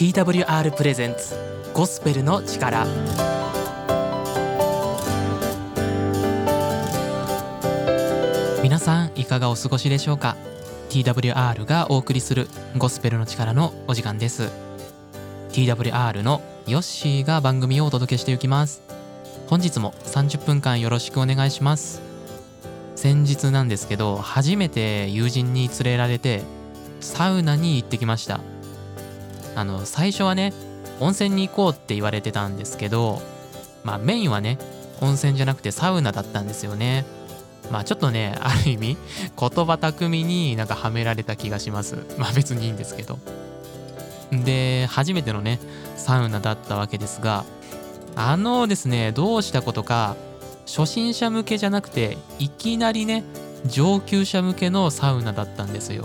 TWR プレゼンツゴスペルの力。皆さんいかがお過ごしでしょうか？TWR がお送りするゴスペルの力のお時間です。TWR のヨッシーが番組をお届けしていきます。本日も30分間よろしくお願いします。先日なんですけど初めて友人に連れられてサウナに行ってきました。あの最初はね温泉に行こうって言われてたんですけどまあメインはね温泉じゃなくてサウナだったんですよね。まあちょっとねある意味言葉巧みになんかはめられた気がします。まあ別にいいんですけど。で初めてのねサウナだったわけですがあのですねどうしたことか初心者向けじゃなくていきなりね上級者向けのサウナだったんですよ。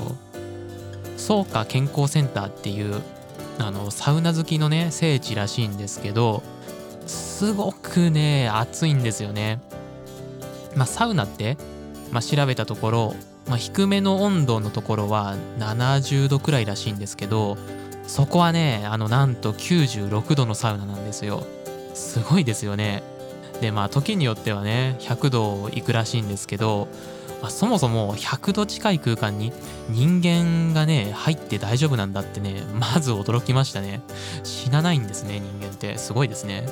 草加健康センターっていうあのサウナ好きのね聖地らしいんですけどすごくね暑いんですよね。まあサウナって、まあ、調べたところ、まあ、低めの温度のところは70度くらいらしいんですけどそこはねあのなんと96度のサウナなんですよ。すごいですよね。でまあ時によってはね100度いくらしいんですけどまあ、そもそも100度近い空間に人間がね入って大丈夫なんだってねまず驚きましたね。死なないんですね人間って。すごいですね。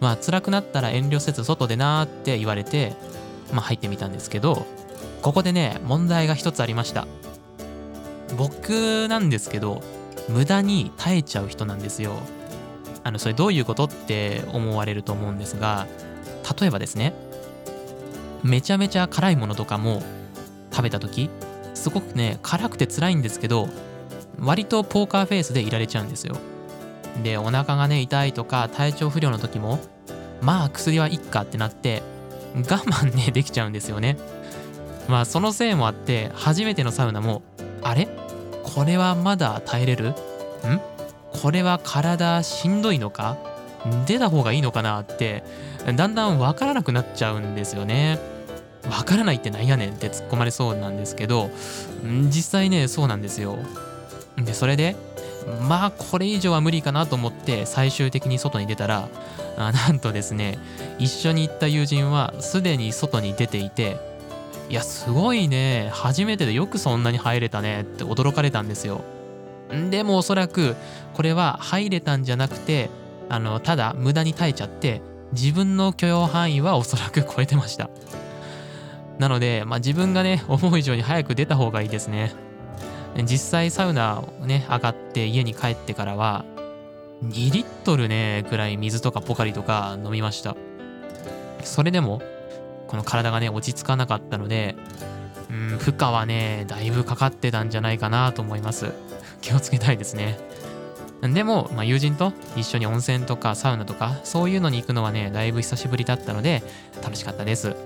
まあ辛くなったら遠慮せず外でなーって言われてまあ入ってみたんですけどここでね問題が一つありました。僕なんですけど無駄に耐えちゃう人なんですよ。あのそれどういうことって思われると思うんですが例えばですねめちゃめちゃ辛いものとかも食べた時すごくね辛くて辛いんですけど割とポーカーフェイスでいられちゃうんですよ。でお腹がね痛いとか体調不良の時もまあ薬はいっかってなって我慢ね できちゃうんですよね。まあそのせいもあって初めてのサウナもあれ？これはまだ耐えれる？ん？これは体しんどいのか？出た方がいいのかなってだんだん分からなくなっちゃうんですよね。分からないってなんやねんって突っ込まれそうなんですけど実際ねそうなんですよ。でそれでまあこれ以上は無理かなと思って最終的に外に出たらあなんとですね一緒に行った友人はすでに外に出ていていやすごいね初めてでよくそんなに入れたねって驚かれたんですよ。でもおそらくこれは入れたんじゃなくてあのただ無駄に耐えちゃって自分の許容範囲はおそらく超えてましたなので、まあ、自分がね思う以上に早く出た方がいいですね。実際サウナをね上がって家に帰ってからは2リットルねぐらい水とかポカリとか飲みました。それでもこの体がね落ち着かなかったのでうん負荷はねだいぶかかってたんじゃないかなと思います。気をつけたいですね。でも、まあ、友人と一緒に温泉とかサウナとかそういうのに行くのはねだいぶ久しぶりだったので楽しかったです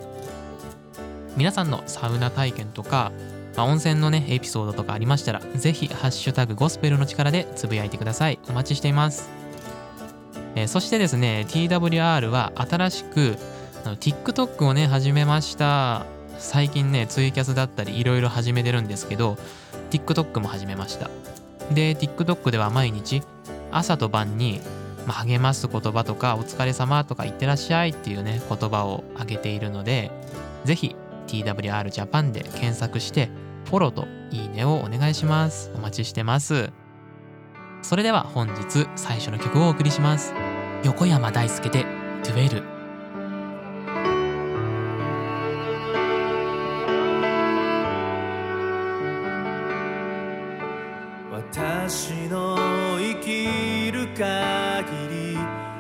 皆さんのサウナ体験とか、まあ、温泉のねエピソードとかありましたらぜひハッシュタグゴスペルの力でつぶやいてください。お待ちしています。えー、そしてですね TWR は新しくあの TikTok をね始めました。最近ねツイキャスだったりいろいろ始めてるんですけど TikTok も始めました。で、TikTok では毎日朝と晩に、励ます言葉とか、お疲れ様とか、いってらっしゃいっていうね、言葉をあげているので、ぜひ TWR Japan で検索して、フォローといいねをお願いします。お待ちしてます。それでは本日最初の曲をお送りします。横山大輔で Dwell 私の生きる限り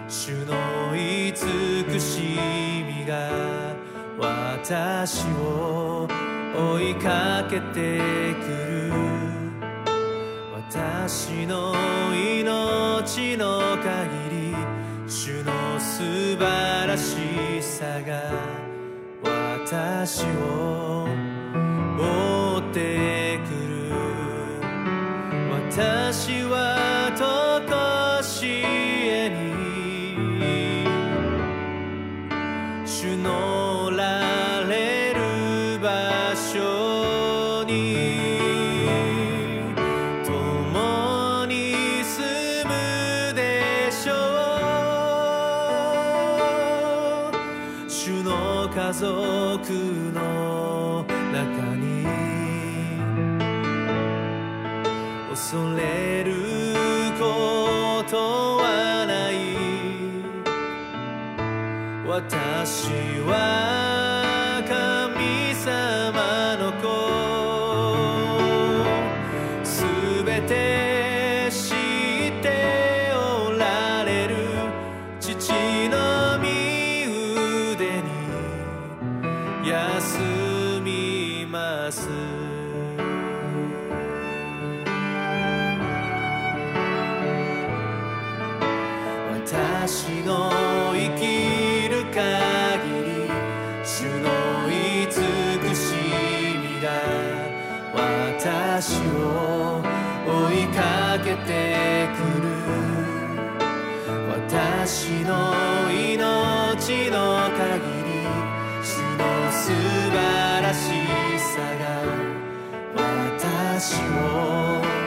主の慈しみが私を追いかけてくる私の命の限り主の素晴らしさが私を追ってくる私は恐れることはない。私はの限り主の素晴らしさが私を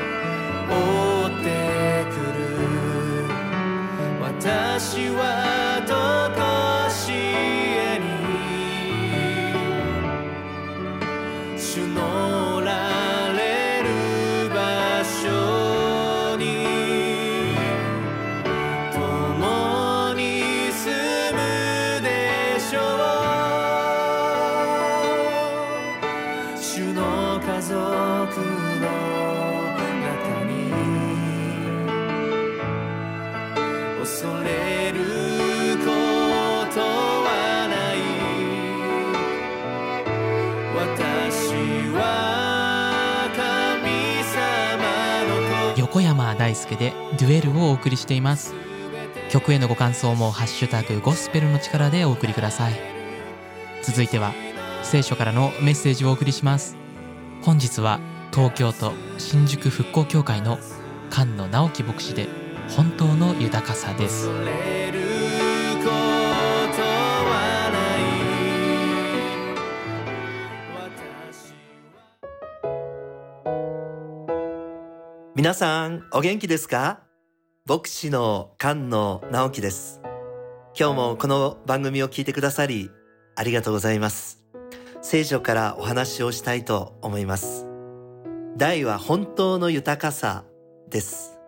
横山大輔でデュエルをお送りしています。曲へのご感想もハッシュタグゴスペルの力でお送りください。続いては聖書からのメッセージをお送りします。本日は東京都新宿復興協会の菅野直樹牧師で本当の豊かさです。皆さんお元気ですか？牧師の菅野直樹です。今日もこの番組を聞いてくださりありがとうございます。聖書からお話をしたいと思います。題は本当の豊かさです。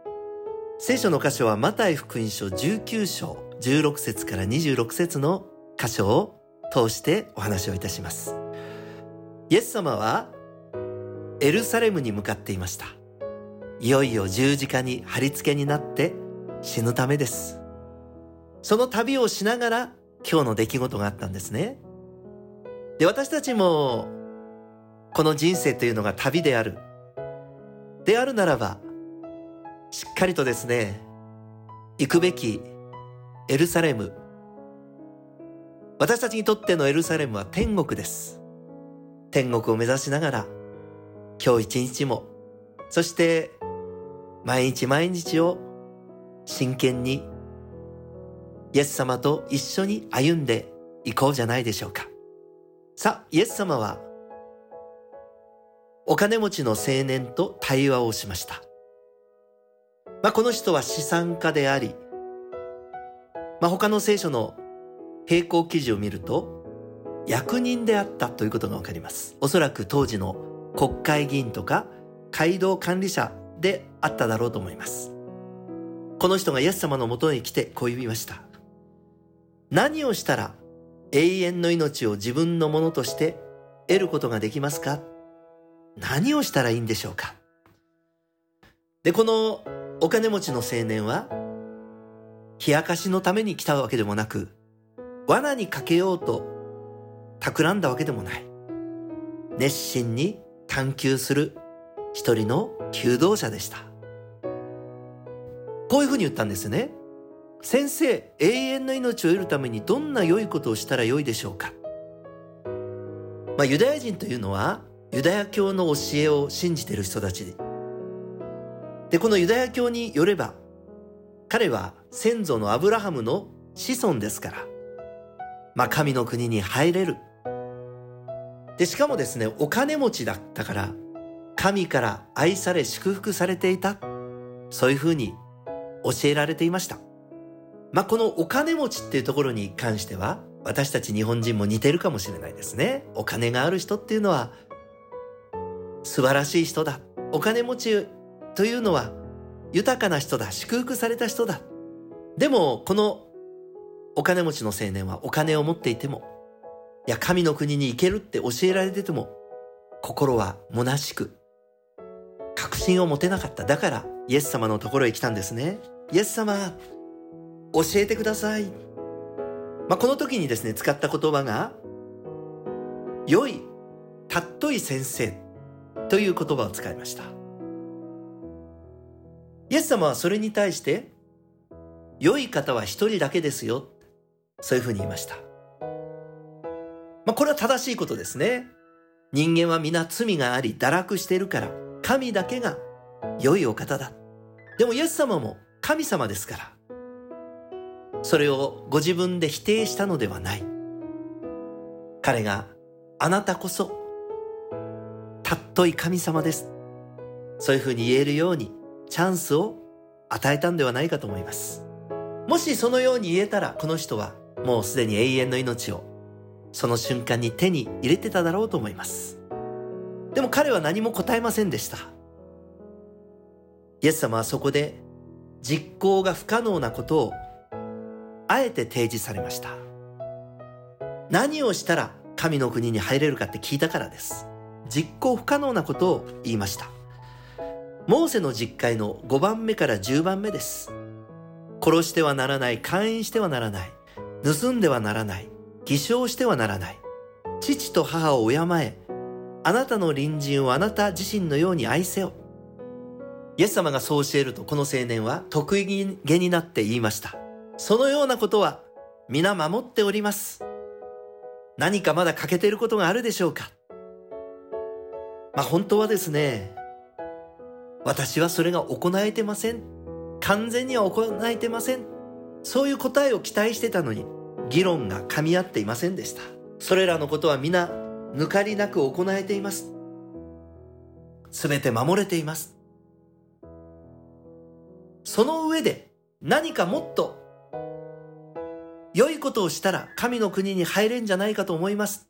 聖書の箇所はマタイ福音書19章16節から26節の箇所を通してお話をいたします。イエス様はエルサレムに向かっていました。いよいよ十字架に貼り付けになって死ぬためです。その旅をしながら今日の出来事があったんですね。で、私たちもこの人生というのが旅である。であるならば、しっかりとですね、行くべきエルサレム。私たちにとってのエルサレムは天国です。天国を目指しながら、今日一日も、そして毎日毎日を真剣にイエス様と一緒に歩んでいこうじゃないでしょうか。さあ、イエス様はお金持ちの青年と対話をしました。まあ、この人は資産家であり、まあ、他の聖書の並行記事を見ると役人であったということがわかります。おそらく当時の国会議員とか街道管理者であっただろうと思います。この人がイエス様のもとに来てこう言いました。何をしたら永遠の命を自分のものとして得ることができますか？何をしたらいいんでしょうか？で、このお金持ちの青年は、冷やかしのために来たわけでもなく、罠にかけようと企んだわけでもない。熱心に探求する一人の求道者でした。こういうふうに言ったんですね。先生、永遠の命を得るためにどんな良いことをしたら良いでしょうかまあ、ユダヤ人というのは、ユダヤ教の教えを信じている人たちで。で、このユダヤ教によれば、彼は先祖のアブラハムの子孫ですから、まあ、神の国に入れる。で、しかもですね、お金持ちだったから、神から愛され祝福されていた。そういうふうに教えられていました。まあ、このお金持ちっていうところに関しては、私たち日本人も似てるかもしれないですね。お金がある人っていうのは素晴らしい人だ。お金持ちというのは豊かな人だ。祝福された人だ。でも、このお金持ちの青年はお金を持っていても、いや、神の国に行けるって教えられてても、心は虚しく、確信を持てなかった。だから、イエス様のところへ来たんですね。イエス様、教えてください。まあ、この時にですね、使った言葉が、良い、たっとい先生という言葉を使いました。イエス様はそれに対して、良い方は一人だけですよ。そういうふうに言いました。まあ、これは正しいことですね。人間は皆罪があり堕落しているから、神だけが良いお方だ。でもイエス様も神様ですから、それをご自分で否定したのではない。彼があなたこそ、たっとい神様です。そういうふうに言えるようにチャンスを与えたんではないかと思います。もしそのように言えたら、この人はもうすでに永遠の命をその瞬間に手に入れてただろうと思います。でも彼は何も答えませんでした。イエス様はそこで実行が不可能なことをあえて提示されました。何をしたら神の国に入れるかって聞いたからです。実行不可能なことを言いました。モーセの実会の5番目から10番目です。殺してはならない、勧誘してはならない、盗んではならない、偽証してはならない。父と母を敬え、あなたの隣人をあなた自身のように愛せよ。イエス様がそう教えるとこの青年は得意げになって言いました。そのようなことは皆守っております。何かまだ欠けていることがあるでしょうか？まあ本当はですね、私はそれが行えてません。完全には行えてません。そういう答えを期待してたのに、議論が噛み合っていませんでした。それらのことは皆、抜かりなく行えています。すべて守れています。その上で何かもっと良いことをしたら神の国に入れんじゃないかと思います。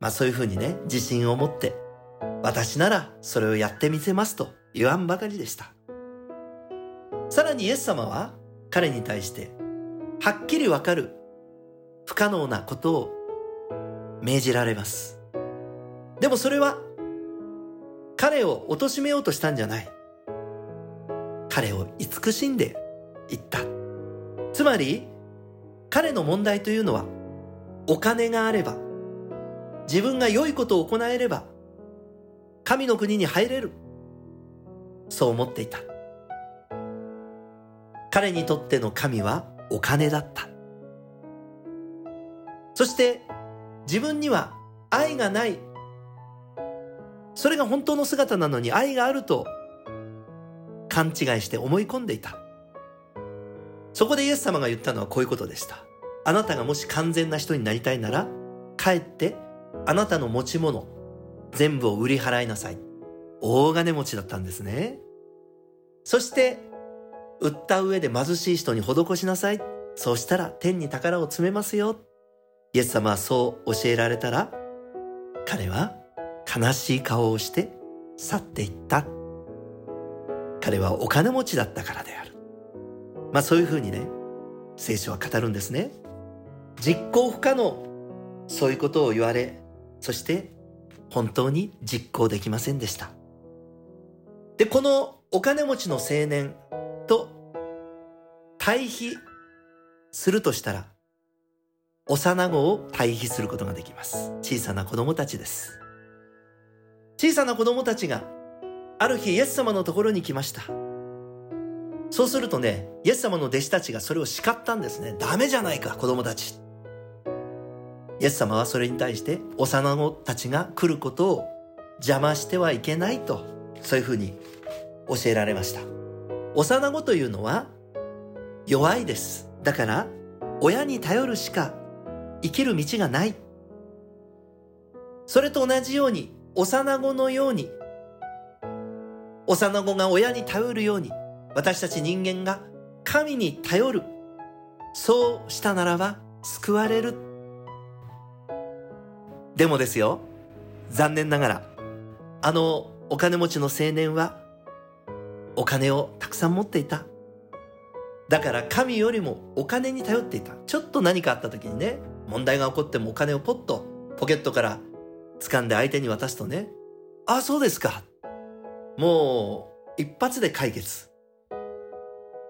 まあそういうふうにね、自信を持って、私ならそれをやってみせますと言わんばかりでした。さらにイエス様は彼に対して、はっきりわかる不可能なことを命じられます。でもそれは彼を貶めようとしたんじゃない。彼を慈しんでいった。つまり、彼の問題というのは、お金があれば、自分が良いことを行えれば、神の国に入れる。そう思っていた。彼にとっての神はお金だった。そして自分には愛がない。それが本当の姿なのに愛があると勘違いして思い込んでいた。そこでイエス様が言ったのはこういうことでした。あなたがもし完全な人になりたいなら、帰ってあなたの持ち物、全部を売り払いなさい。大金持ちだったんですね。そして、売った上で貧しい人に施しなさい。そうしたら天に宝を詰めますよ。イエス様はそう教えられたら、彼は悲しい顔をして去っていった。彼はお金持ちだったからである。まあそういうふうにね、聖書は語るんですね。実行不可能。そういうことを言われ、そして本当に実行できませんでした。で、このお金持ちの青年と対比するとしたら、幼子を対比することができます。小さな子供たちです。小さな子供たちがある日イエス様のところに来ました。そうするとね、イエス様の弟子たちがそれを叱ったんですね。ダメじゃないか、子供たち。イエス様はそれに対して幼子たちが来ることを邪魔してはいけないと、そういうふうに教えられました。幼子というのは弱いです。だから、親に頼るしか生きる道がない。それと同じように、幼子のように幼子が親に頼るように、私たち人間が神に頼る。そうしたならば救われる。でもですよ、残念ながら、あのお金持ちの青年は、お金をたくさん持っていた。だから神よりもお金に頼っていた。ちょっと何かあった時にね、問題が起こってもお金をポッとポケットから掴んで相手に渡すとね、ああ、そうですか。もう一発で解決。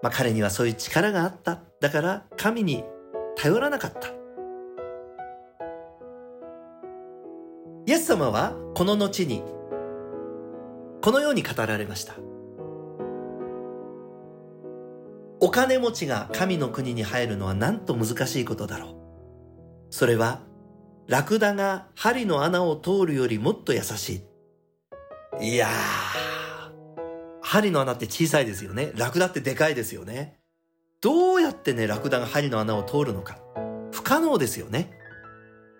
まあ彼にはそういう力があった。だから神に頼らなかった。イエス様はこの後にこのように語られました。お金持ちが神の国に入るのはなんと難しいことだろう。それは、ラクダが針の穴を通るよりもっと優しい。いやー、針の穴って小さいですよね。ラクダってでかいですよね。どうやってね、ラクダが針の穴を通るのか。不可能ですよね。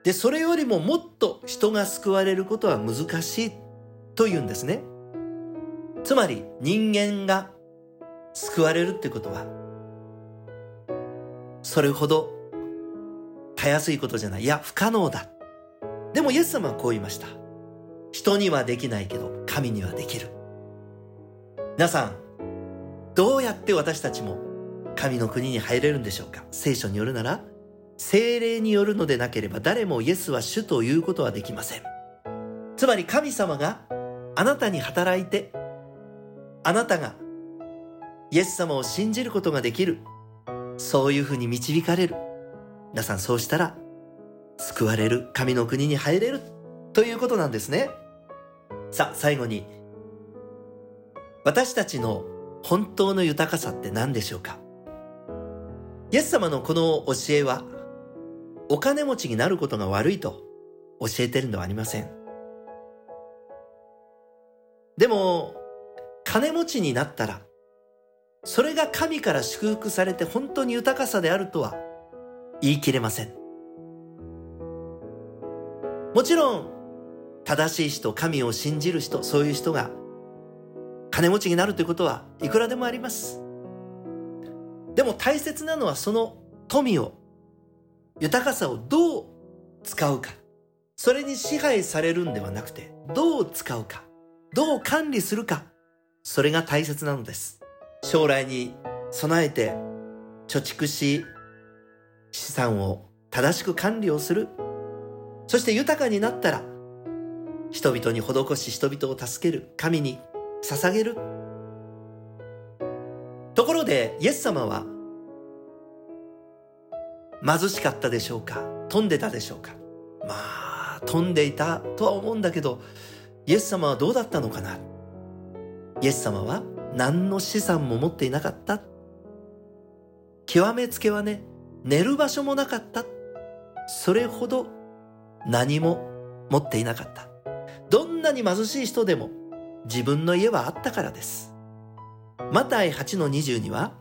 で、それよりももっと人が救われることは難しいというんですね。つまり人間が救われるってことは、それほどたやすいことじゃない。いや、不可能だ。でもイエス様はこう言いました。人にはできないけど、神にはできる。皆さん、どうやって私たちも神の国に入れるんでしょうか？聖書によるなら、精霊によるのでなければ誰もイエスは主ということはできません。つまり神様があなたに働いて、あなたがイエス様を信じることができる。そういうふうに導かれる。皆さんそうしたら、救われる、神の国に入れる、ということなんですね。さあ、最後に、私たちの本当の豊かさって何でしょうか？イエス様のこの教えは、お金持ちになることが悪いと教えてるのはありません。でも、金持ちになったら、それが神から祝福されて本当に豊かさであるとは言い切れません。もちろん、正しい人、神を信じる人、そういう人が金持ちになるということはいくらでもあります。でも大切なのはその富を、豊かさをどう使うか。それに支配されるんではなくて、どう使うか。どう管理するか。それが大切なのです。将来に備えて貯蓄し、資産を正しく管理をする。そして豊かになったら、人々に施し人々を助ける。神に捧げる。ところで、イエス様は、貧しかったでしょうか？飛んでたでしょうか？まあ、飛んでいたとは思うんだけど、イエス様はどうだったのかな？イエス様は何の資産も持っていなかった？極めつけはね、寝る場所もなかった？それほど何も持っていなかった。どんなに貧しい人でも自分の家はあったからです。マタイ8の20には、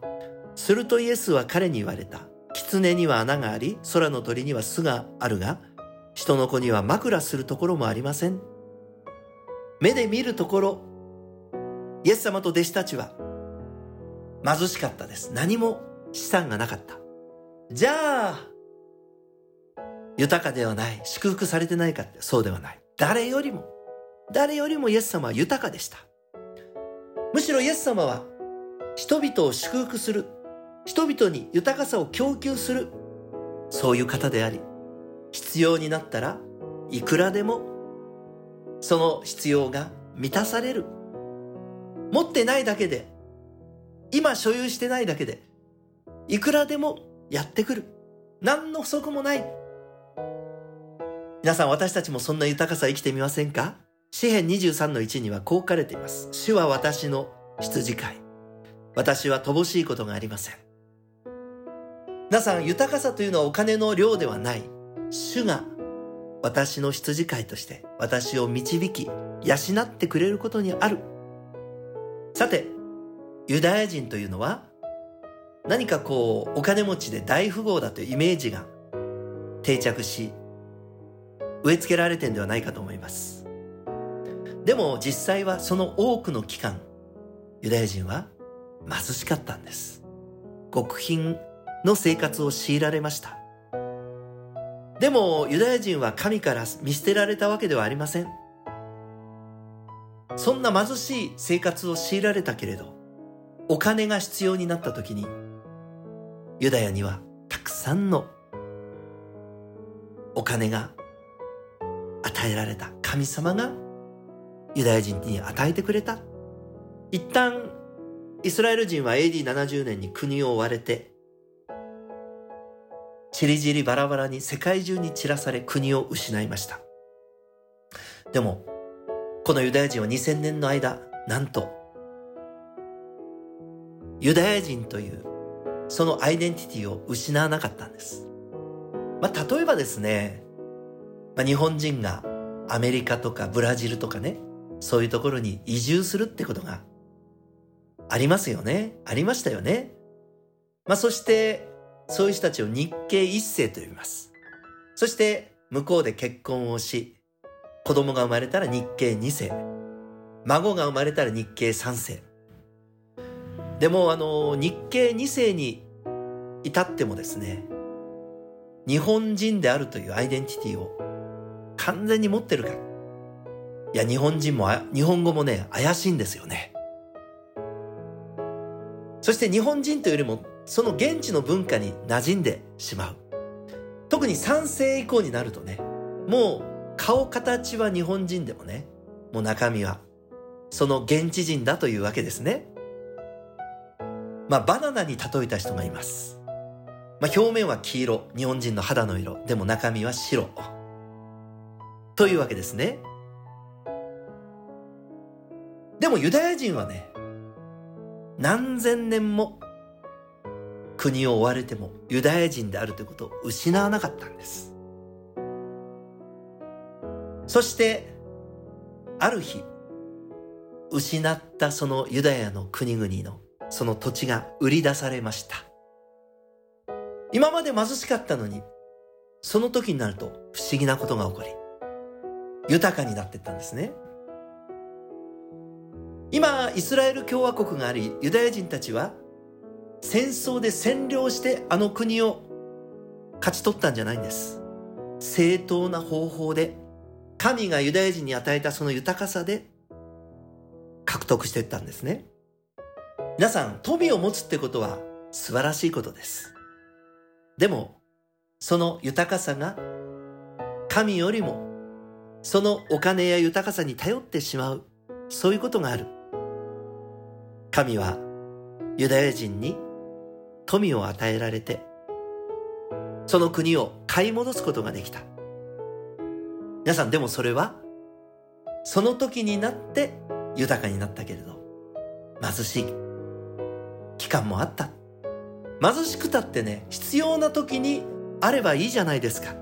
するとイエスは彼に言われた。狐には穴があり、空の鳥には巣があるが、人の子には枕するところもありません。目で見るところ、イエス様と弟子たちは貧しかったです。何も資産がなかった。じゃあ、豊かではない、祝福されてないかってそうではない。誰よりも、誰よりもイエス様は豊かでした。むしろイエス様は人々を祝福する、人々に豊かさを供給する、そういう方であり、必要になったらいくらでもその必要が満たされる。持ってないだけで、今所有してないだけで、いくらでもやってくる。何の不足もない。皆さん私たちもそんな豊かさ生きてみませんか？詩編23の1にはこう書かれています。主は私の羊飼い。私は乏しいことがありません。皆さん、豊かさというのはお金の量ではない。主が私の羊飼いとして私を導き、養ってくれることにある。さて、ユダヤ人というのは、何かこう、お金持ちで大富豪だというイメージが定着し、植え付けられてんではないかと思います。でも実際はその多くの期間、ユダヤ人は貧しかったんです。極貧の生活を強いられました。でもユダヤ人は神から見捨てられたわけではありません。そんな貧しい生活を強いられたけれど、お金が必要になった時に、ユダヤにはたくさんのお金が与えられた神様がユダヤ人に与えてくれた。一旦イスラエル人は AD70 年に国を追われてちりぢりバラバラに世界中に散らされ国を失いました。でも、このユダヤ人は2000年の間、なんと、ユダヤ人というそのアイデンティティを失わなかったんです。まあ、例えばですね、まあ、日本人がアメリカとかブラジルとかね、そういうところに移住するってことがありますよね。ありましたよね。まあ、そしてそういう人たちを日系一世と呼びます。そして向こうで結婚をし、子供が生まれたら日系二世、孫が生まれたら日系三世。でもあの、日系二世に至ってもですね、日本人であるというアイデンティティを完全に持ってるか。いや、日本人も、日本語もね、怪しいんですよね。そして日本人というよりもその現地の文化に馴染んでしまう。特に3世以降になるとね、もう顔形は日本人でもね、もう中身はその現地人だというわけですね。まあバナナに例えた人がいます。まあ表面は黄色、日本人の肌の色、でも中身は白。というわけですね。でもユダヤ人はね、何千年も国を追われてもユダヤ人であるということを失わなかったんです。そして、ある日、失ったそのユダヤの国々のその土地が売り出されました。今まで貧しかったのに、その時になると不思議なことが起こり、豊かになっていったんですね。今、イスラエル共和国があり、ユダヤ人たちは戦争で占領してあの国を勝ち取ったんじゃないんです。正当な方法で、神がユダヤ人に与えたその豊かさで獲得していったんですね。皆さん、富を持つってことは素晴らしいことです。でも、その豊かさが神よりもそのお金や豊かさに頼ってしまう、そういうことがある。神はユダヤ人に富を与えられて、その国を買い戻すことができた。皆さんでもそれは、その時になって豊かになったけれど、貧しい期間もあった。貧しくたってね、必要な時にあればいいじゃないですか。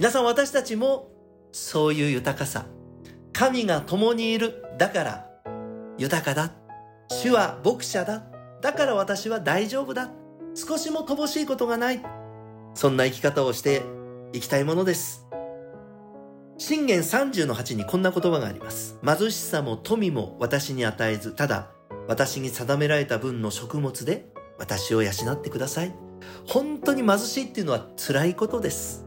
皆さん私たちもそういう豊かさ、神が共にいる、だから豊かだ。主は牧者だ。だから私は大丈夫だ。少しも乏しいことがない。そんな生き方をしていきたいものです。信玄30の8にこんな言葉があります。貧しさも富も私に与えず、ただ私に定められた分の食物で私を養ってください。本当に貧しいっていうのは辛いことです。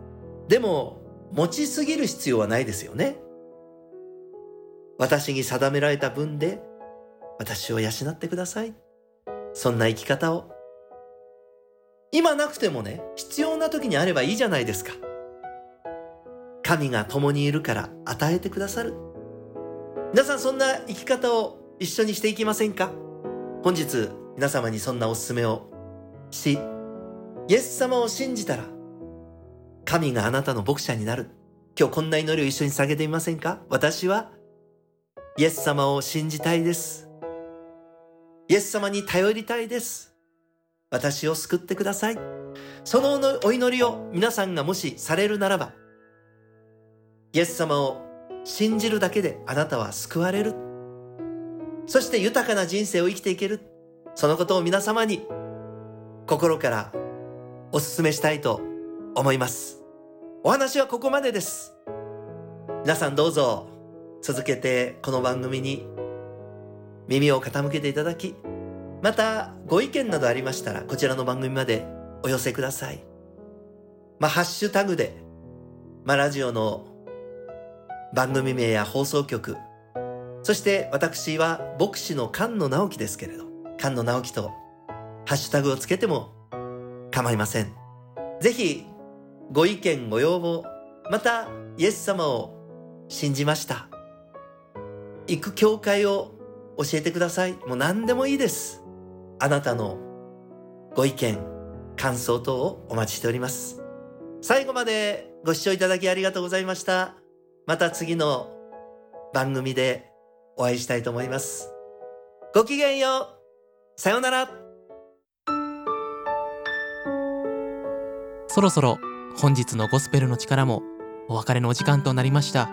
でも、持ちすぎる必要はないですよね。私に定められた分で私を養ってください。そんな生き方を。今なくてもね、必要な時にあればいいじゃないですか。神が共にいるから与えてくださる。皆さんそんな生き方を一緒にしていきませんか？本日皆様にそんなおすすめをし、イエス様を信じたら、神があなたの牧者になる。今日こんな祈りを一緒に下げてみませんか？私はイエス様を信じたいです。イエス様に頼りたいです。私を救ってください。そのお祈りを皆さんがもしされるならば、イエス様を信じるだけであなたは救われる。そして豊かな人生を生きていける。そのことを皆様に心からお勧めしたいと思います。お話はここまでです。皆さんどうぞ続けてこの番組に耳を傾けていただき、またご意見などありましたらこちらの番組までお寄せください。まあ、ハッシュタグでまあ、ラジオの番組名や放送局、そして私は牧師の菅野直樹ですけれど、菅野直樹とハッシュタグをつけても構いません。ぜひ、ご意見、ご要望、また、イエス様を信じました。行く教会を教えてください。もう何でもいいです。あなたのご意見、感想等をお待ちしております。最後までご視聴いただきありがとうございました。また次の番組でお会いしたいと思います。ごきげんよう。さようなら。そろそろ本日のゴスペルの力もお別れのお時間となりました。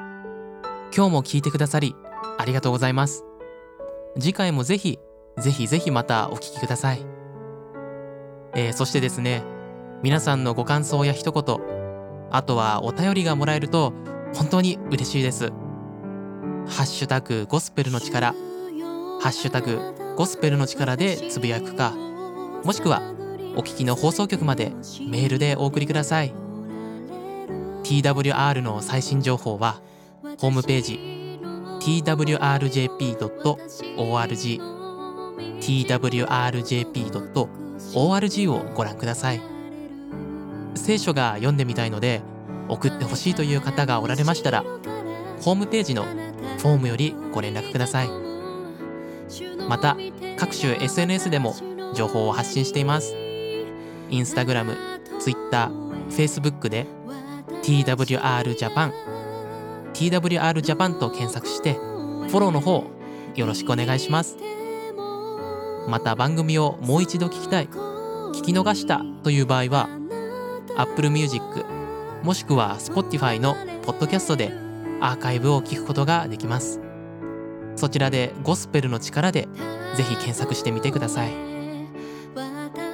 今日も聞いてくださりありがとうございます。次回もぜひ、ぜひぜひまたお聞きください。えー、そしてですね、皆さんのご感想や一言、あとはお便りがもらえると本当に嬉しいです。ハッシュタグゴスペルの力、ハッシュタグゴスペルの力でつぶやくか、もしくはお聞きの放送局までメールでお送りください。TWR の最新情報はホームページ twrjp.org twrjp.org をご覧ください。聖書が読んでみたいので送ってほしいという方がおられましたらホームページのフォームよりご連絡ください。また各種 SNS でも情報を発信しています。インスタグラム、ツイッター、フェイスブックで TWR ジャパン TWR ジャパンと検索してフォローの方よろしくお願いします。また番組をもう一度聞きたい聞き逃したという場合は Apple Music もしくは Spotify のポッドキャストでアーカイブを聞くことができます。そちらでゴスペルの力でぜひ検索してみてください。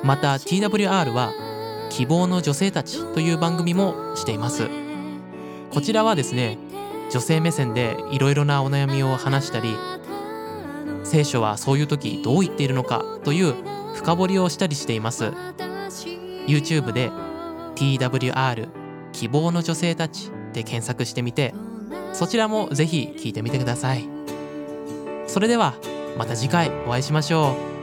また TWR は希望の女性たちという番組もしています。こちらはですね女性目線でいろいろなお悩みを話したり聖書はそういう時どう言っているのかという深掘りをしたりしています。YouTube で TWR 希望の女性たちで検索してみてそちらもぜひ聞いてみてください。それではまた次回お会いしましょう。